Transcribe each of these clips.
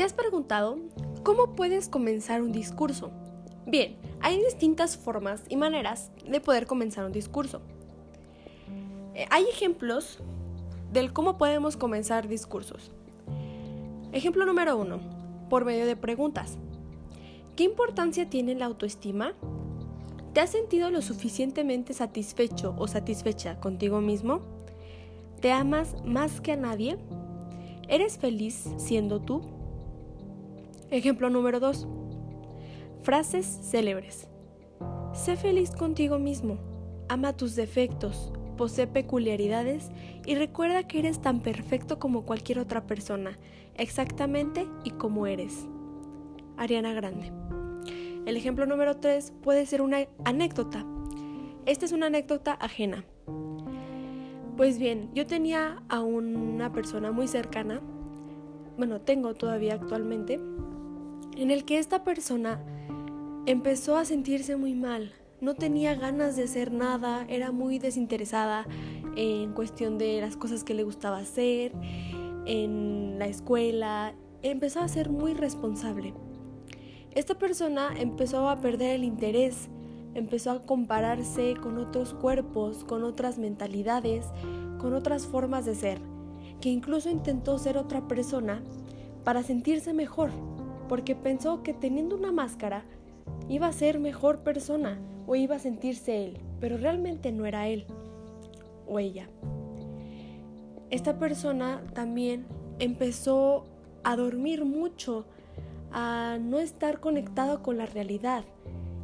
¿Te has preguntado cómo puedes comenzar un discurso? Bien, hay distintas formas y maneras de poder comenzar un discurso. Eh, hay ejemplos del cómo podemos comenzar discursos. Ejemplo número uno, por medio de preguntas. ¿Qué importancia tiene la autoestima? ¿Te has sentido lo suficientemente satisfecho o satisfecha contigo mismo? ¿Te amas más que a nadie? ¿Eres feliz siendo tú? Ejemplo número 2. Frases célebres. Sé feliz contigo mismo. Ama tus defectos, posee peculiaridades y recuerda que eres tan perfecto como cualquier otra persona, exactamente y como eres. Ariana Grande. El ejemplo número 3 puede ser una anécdota. Esta es una anécdota ajena. Pues bien, yo tenía a una persona muy cercana, bueno, tengo todavía actualmente, en el que esta persona empezó a sentirse muy mal, no tenía ganas de hacer nada, era muy desinteresada en cuestión de las cosas que le gustaba hacer, en la escuela, empezó a ser muy responsable. Esta persona empezó a perder el interés, empezó a compararse con otros cuerpos, con otras mentalidades, con otras formas de ser, que incluso intentó ser otra persona para sentirse mejor, porque pensó que teniendo una máscara iba a ser mejor persona o iba a sentirse él, pero realmente no era él o ella. Esta persona también empezó a dormir mucho, a no estar conectado con la realidad.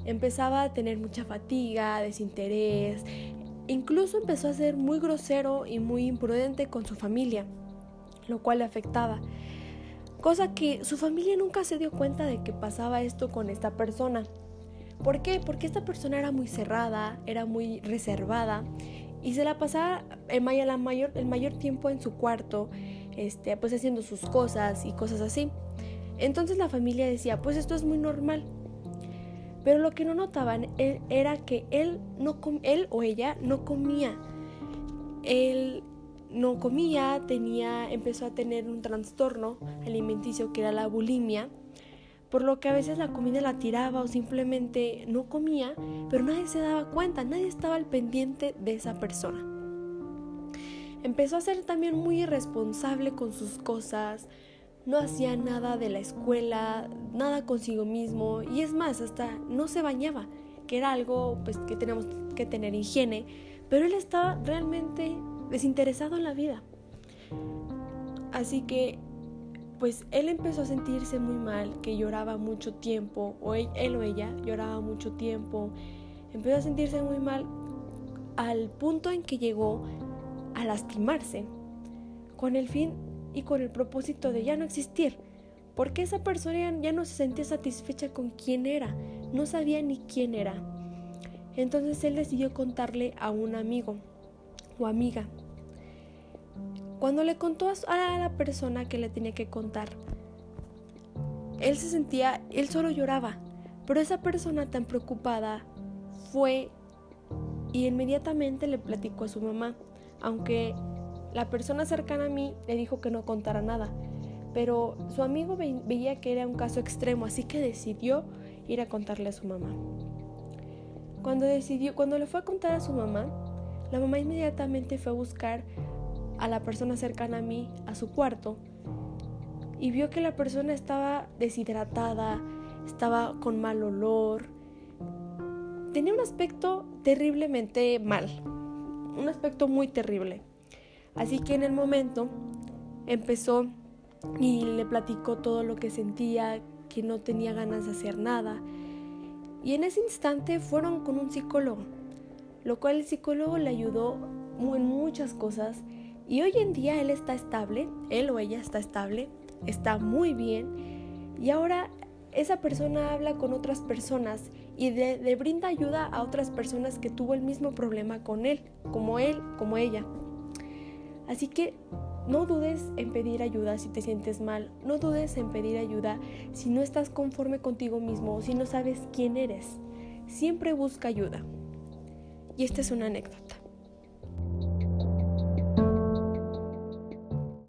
Empezaba a tener mucha fatiga, desinterés, incluso empezó a ser muy grosero y muy imprudente con su familia, lo cual le afectaba. Cosa que su familia nunca se dio cuenta de que pasaba esto con esta persona. ¿Por qué? Porque esta persona era muy cerrada, era muy reservada y se la pasaba el mayor, el mayor tiempo en su cuarto, este, pues haciendo sus cosas y cosas así. Entonces la familia decía, pues esto es muy normal. Pero lo que no notaban e, era que él, no él o ella no comía. Él no comía, tenía, empezó a tener un trastorno alimenticio que era la bulimia, por lo que a veces la comida la tiraba o simplemente no comía, pero nadie se daba cuenta, nadie estaba al pendiente de esa persona. Empezó a ser también muy irresponsable con sus cosas, no hacía nada de la escuela, nada consigo mismo y es más, hasta no se bañaba, que era algo pues que tenemos que tener higiene, pero él estaba realmente desinteresado en la vida. Así que, pues él empezó a sentirse muy mal, que lloraba mucho tiempo, o él, o ella lloraba mucho tiempo, empezó a sentirse muy mal al punto en que llegó a lastimarse, con el fin y con el propósito de ya no existir, porque esa persona ya no se sentía satisfecha con quién era, no sabía ni quién era. Entonces él decidió contarle a un amigo o amiga cuando le contó a la persona que le tenía que contar, él se sentía, él solo lloraba, pero esa persona tan preocupada fue y inmediatamente le platicó a su mamá, aunque la persona cercana a mí le dijo que no contara nada, pero su amigo veía que era un caso extremo, así que decidió ir a contarle a su mamá. Cuando decidió, cuando le fue a contar a su mamá, la mamá inmediatamente fue a buscar a la persona cercana a mí a su cuarto y vio que la persona estaba deshidratada, estaba con mal olor, tenía un aspecto terriblemente mal, un aspecto muy terrible. Así que en el momento empezó y le platicó todo lo que sentía, que no tenía ganas de hacer nada. Y en ese instante fueron con un psicólogo, lo cual el psicólogo le ayudó en muchas cosas y hoy en día él está estable, él o ella está estable, está muy bien. Y ahora esa persona habla con otras personas y le, brinda ayuda a otras personas que tuvo el mismo problema con él, como él, como ella. Así que no dudes en pedir ayuda si te sientes mal, no dudes en pedir ayuda si no estás conforme contigo mismo o si no sabes quién eres. Siempre busca ayuda. Y esta es una anécdota.